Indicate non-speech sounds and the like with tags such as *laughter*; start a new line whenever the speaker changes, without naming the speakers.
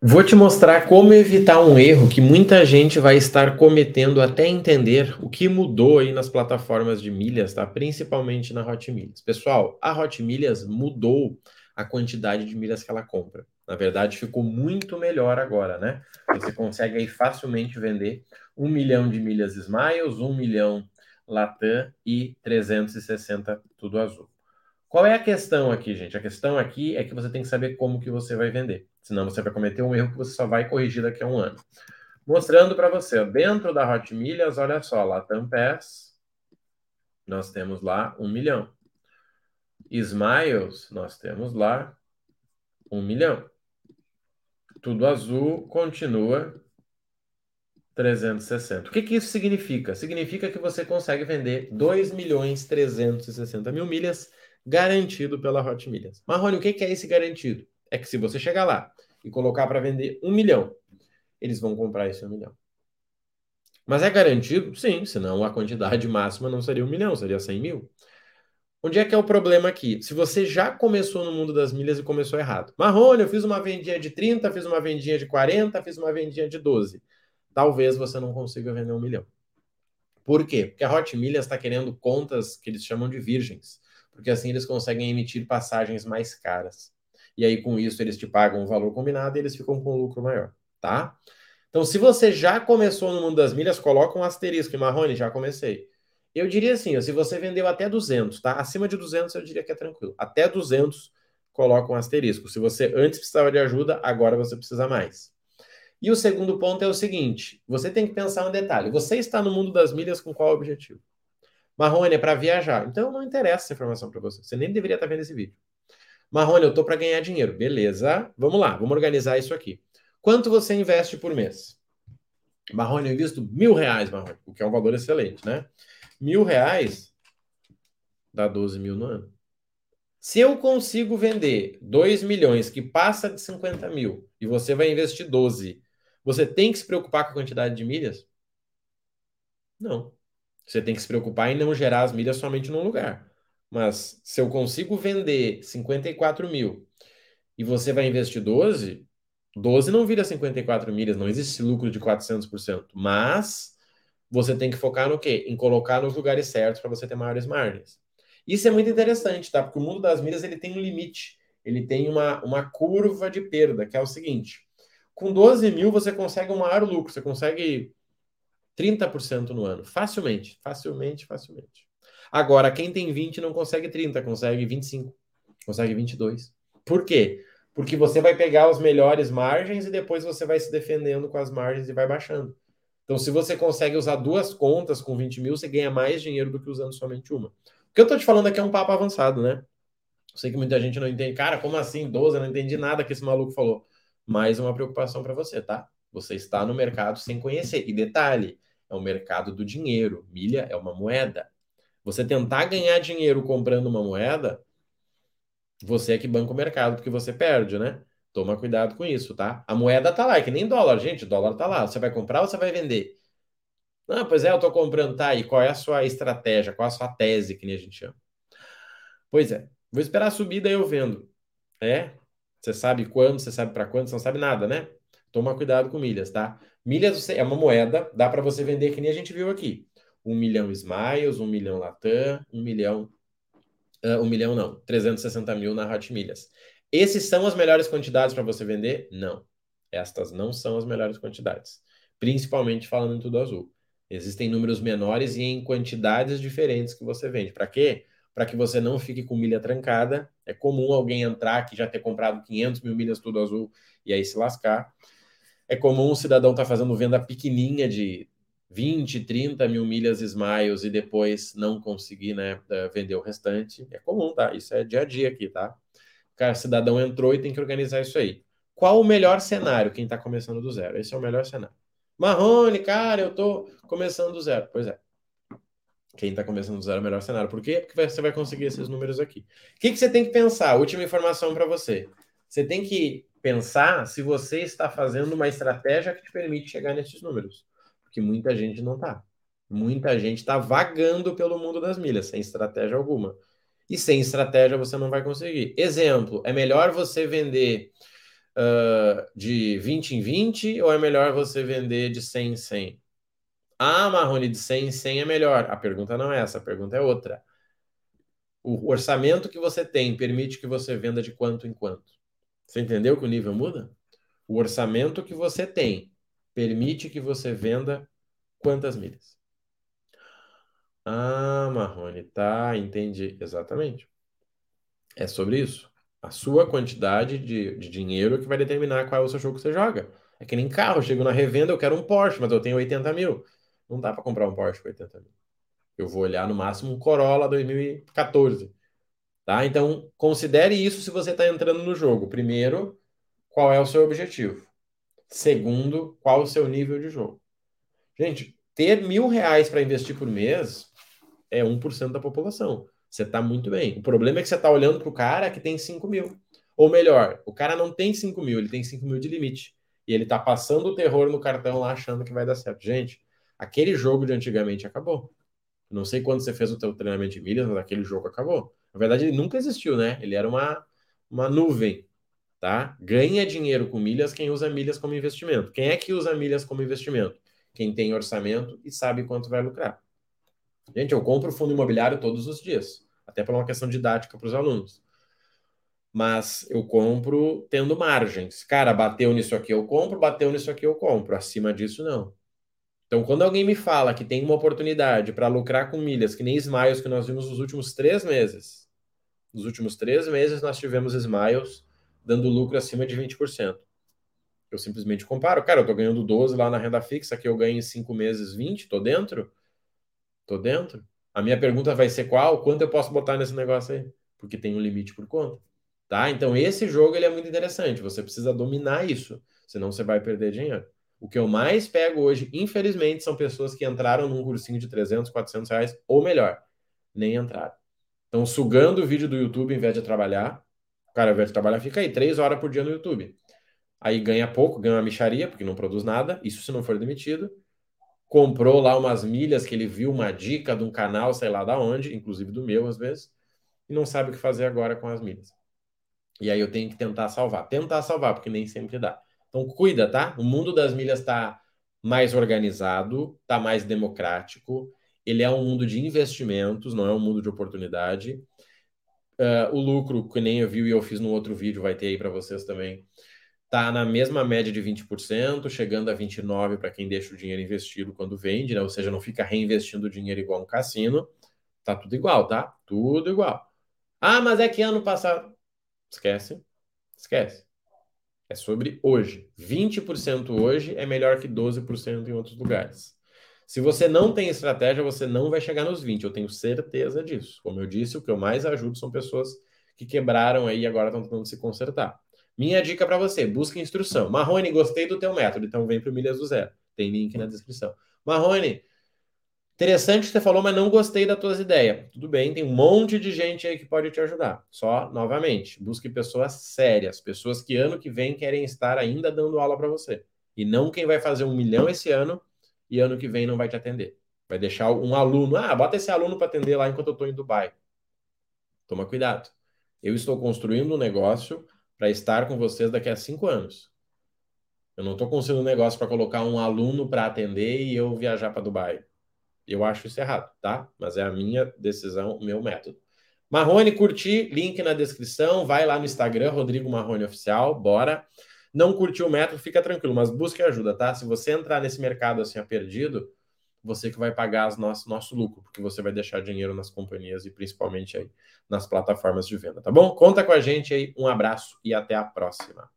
Vou te mostrar como evitar um erro que muita gente vai estar cometendo até entender o que mudou aí nas plataformas de milhas, tá? Principalmente na Hot Milhas. Pessoal, a Hot Milhas mudou a quantidade de milhas que ela compra. Na verdade, ficou muito melhor agora, né? Você consegue aí facilmente vender um milhão de milhas Smiles, um milhão Latam e 360 tudo azul. Qual é a questão aqui, gente? A questão aqui é que você tem que saber como que você vai vender. Senão você vai cometer um erro que você só vai corrigir daqui a um ano. Mostrando para você, dentro da Hot Milhas, olha só, Latam Pass, nós temos lá um milhão. Smiles, nós temos lá um milhão. Tudo azul continua 360. O que, que isso significa? Significa que você consegue vender 2 milhões 360 mil milhas garantido pela Hot Milhas. Marrone, o que é esse garantido? É que se você chegar lá e colocar para vender um milhão, eles vão comprar esse um milhão. Mas é garantido? Sim, senão a quantidade *laughs* máxima não seria um milhão, seria 100 mil. Onde é que é o problema aqui? Se você já começou no mundo das milhas e começou errado. Marrone, eu fiz uma vendinha de 30, fiz uma vendinha de 40, fiz uma vendinha de 12. Talvez você não consiga vender um milhão. Por quê? Porque a Hot Milhas está querendo contas que eles chamam de virgens porque assim eles conseguem emitir passagens mais caras. E aí, com isso, eles te pagam um valor combinado e eles ficam com um lucro maior, tá? Então, se você já começou no mundo das milhas, coloca um asterisco. E Marrone, já comecei. Eu diria assim, ó, se você vendeu até 200, tá? Acima de 200, eu diria que é tranquilo. Até 200, coloca um asterisco. Se você antes precisava de ajuda, agora você precisa mais. E o segundo ponto é o seguinte: você tem que pensar um detalhe. Você está no mundo das milhas com qual objetivo? Marrone é para viajar. Então não interessa essa informação para você. Você nem deveria estar tá vendo esse vídeo. Marrone, eu estou para ganhar dinheiro. Beleza. Vamos lá, vamos organizar isso aqui. Quanto você investe por mês? Marrone, eu invisto mil reais, Marrone, o que é um valor excelente, né? Mil reais dá 12 mil no ano. Se eu consigo vender 2 milhões que passa de 50 mil e você vai investir 12, você tem que se preocupar com a quantidade de milhas? Não. Você tem que se preocupar em não gerar as milhas somente num lugar. Mas se eu consigo vender 54 mil e você vai investir 12, 12 não vira 54 milhas, não existe lucro de 400%. Mas você tem que focar no quê? Em colocar nos lugares certos para você ter maiores margens. Isso é muito interessante, tá? Porque o mundo das milhas ele tem um limite, ele tem uma, uma curva de perda, que é o seguinte: com 12 mil você consegue um maior lucro, você consegue 30% no ano. Facilmente, facilmente, facilmente. Agora, quem tem 20 não consegue 30, consegue 25, consegue 22. Por quê? Porque você vai pegar os melhores margens e depois você vai se defendendo com as margens e vai baixando. Então, se você consegue usar duas contas com 20 mil, você ganha mais dinheiro do que usando somente uma. O que eu tô te falando aqui é um papo avançado, né? Eu sei que muita gente não entende. Cara, como assim 12? Eu não entendi nada que esse maluco falou. Mais uma preocupação para você, tá? Você está no mercado sem conhecer. E detalhe, é o mercado do dinheiro. Milha é uma moeda. Você tentar ganhar dinheiro comprando uma moeda, você é que banca o mercado, porque você perde, né? Toma cuidado com isso, tá? A moeda tá lá, é que nem dólar, gente. Dólar tá lá. Você vai comprar ou você vai vender? Não, pois é, eu tô comprando, tá? E qual é a sua estratégia? Qual é a sua tese, que nem a gente chama? Pois é, vou esperar a subida e eu vendo. É? Você sabe quando, você sabe para quando, você não sabe nada, né? Toma cuidado com milhas, tá? Milhas é uma moeda, dá para você vender que nem a gente viu aqui. Um milhão Smiles, um milhão Latam, um milhão. Uh, um milhão não, 360 mil na Hot Milhas. Esses são as melhores quantidades para você vender? Não. Estas não são as melhores quantidades. Principalmente falando em tudo azul. Existem números menores e em quantidades diferentes que você vende. Para quê? Para que você não fique com milha trancada. É comum alguém entrar que já ter comprado 500 mil milhas tudo azul e aí se lascar. É comum o cidadão estar tá fazendo venda pequenininha de 20, 30 mil milhas Smiles e depois não conseguir né, eh, vender o restante. É comum, tá? Isso é dia a dia aqui, tá? O cara, cidadão entrou e tem que organizar isso aí. Qual o melhor cenário? Quem está começando do zero. Esse é o melhor cenário. Marrone, cara, eu tô começando do zero. Pois é. Quem está começando do zero é o melhor cenário. Por quê? Porque você vai conseguir esses números aqui. O que, que você tem que pensar? Última informação para você. Você tem que pensar se você está fazendo uma estratégia que te permite chegar nesses números. Porque muita gente não está. Muita gente está vagando pelo mundo das milhas, sem estratégia alguma. E sem estratégia você não vai conseguir. Exemplo, é melhor você vender uh, de 20 em 20 ou é melhor você vender de 100 em 100? Ah, Marrone, de 100 em 100 é melhor. A pergunta não é essa, a pergunta é outra. O orçamento que você tem permite que você venda de quanto em quanto? Você entendeu que o nível muda? O orçamento que você tem permite que você venda quantas milhas? Ah, Marrone, tá, entendi. Exatamente. É sobre isso. A sua quantidade de, de dinheiro que vai determinar qual é o seu jogo que você joga. É que nem carro, chego na revenda, eu quero um Porsche, mas eu tenho 80 mil. Não dá para comprar um Porsche com 80 mil. Eu vou olhar no máximo um Corolla 2014. Tá? Então, considere isso se você está entrando no jogo. Primeiro, qual é o seu objetivo? Segundo, qual o seu nível de jogo? Gente, ter mil reais para investir por mês é 1% da população. Você está muito bem. O problema é que você está olhando para o cara que tem 5 mil. Ou melhor, o cara não tem 5 mil, ele tem 5 mil de limite. E ele está passando o terror no cartão lá achando que vai dar certo. Gente, aquele jogo de antigamente acabou. Não sei quando você fez o teu treinamento de milhas, mas aquele jogo acabou. Na verdade, ele nunca existiu, né? Ele era uma, uma nuvem, tá? Ganha dinheiro com milhas quem usa milhas como investimento. Quem é que usa milhas como investimento? Quem tem orçamento e sabe quanto vai lucrar. Gente, eu compro fundo imobiliário todos os dias, até por uma questão didática para os alunos. Mas eu compro tendo margens. Cara, bateu nisso aqui eu compro, bateu nisso aqui eu compro. Acima disso, não. Então, quando alguém me fala que tem uma oportunidade para lucrar com milhas, que nem Smiles que nós vimos nos últimos três meses, nos últimos três meses nós tivemos Smiles dando lucro acima de 20%. Eu simplesmente comparo. Cara, eu estou ganhando 12 lá na renda fixa, que eu ganho em cinco meses 20, estou dentro. Tô dentro. A minha pergunta vai ser qual? Quanto eu posso botar nesse negócio aí? Porque tem um limite por conta. Tá? Então esse jogo ele é muito interessante. Você precisa dominar isso, senão você vai perder dinheiro. O que eu mais pego hoje, infelizmente, são pessoas que entraram num cursinho de 300, 400 reais, ou melhor, nem entraram. Estão sugando o vídeo do YouTube em vez de trabalhar. O cara, ao invés de trabalhar, fica aí três horas por dia no YouTube. Aí ganha pouco, ganha uma micharia, porque não produz nada, isso se não for demitido comprou lá umas milhas que ele viu uma dica de um canal, sei lá da onde, inclusive do meu às vezes, e não sabe o que fazer agora com as milhas. E aí eu tenho que tentar salvar. Tentar salvar, porque nem sempre dá. Então cuida, tá? O mundo das milhas está mais organizado, está mais democrático. Ele é um mundo de investimentos, não é um mundo de oportunidade. Uh, o lucro, que nem eu vi e eu fiz no outro vídeo, vai ter aí para vocês também está na mesma média de 20%, chegando a 29% para quem deixa o dinheiro investido quando vende, né? ou seja, não fica reinvestindo o dinheiro igual um cassino. Tá tudo igual, tá? Tudo igual. Ah, mas é que ano passado. Esquece. Esquece. É sobre hoje. 20% hoje é melhor que 12% em outros lugares. Se você não tem estratégia, você não vai chegar nos 20. Eu tenho certeza disso. Como eu disse, o que eu mais ajudo são pessoas que quebraram aí e agora estão tentando se consertar. Minha dica para você, busca instrução. Marrone, gostei do teu método, então vem para o Milhas do Zero. Tem link na descrição. Marrone, interessante que você falou, mas não gostei das tuas ideias. Tudo bem, tem um monte de gente aí que pode te ajudar. Só, novamente, busque pessoas sérias, pessoas que ano que vem querem estar ainda dando aula para você. E não quem vai fazer um milhão esse ano e ano que vem não vai te atender. Vai deixar um aluno, ah, bota esse aluno para atender lá enquanto eu estou em Dubai. Toma cuidado. Eu estou construindo um negócio para estar com vocês daqui a cinco anos. Eu não estou conseguindo um negócio para colocar um aluno para atender e eu viajar para Dubai. Eu acho isso errado, tá? Mas é a minha decisão, o meu método. Marrone, curti, link na descrição. Vai lá no Instagram, Rodrigo Marrone Oficial, bora. Não curtiu o método, fica tranquilo, mas busque ajuda, tá? Se você entrar nesse mercado assim, a perdido, você que vai pagar as nosso, nosso lucro, porque você vai deixar dinheiro nas companhias e principalmente aí nas plataformas de venda, tá bom? Conta com a gente aí, um abraço e até a próxima.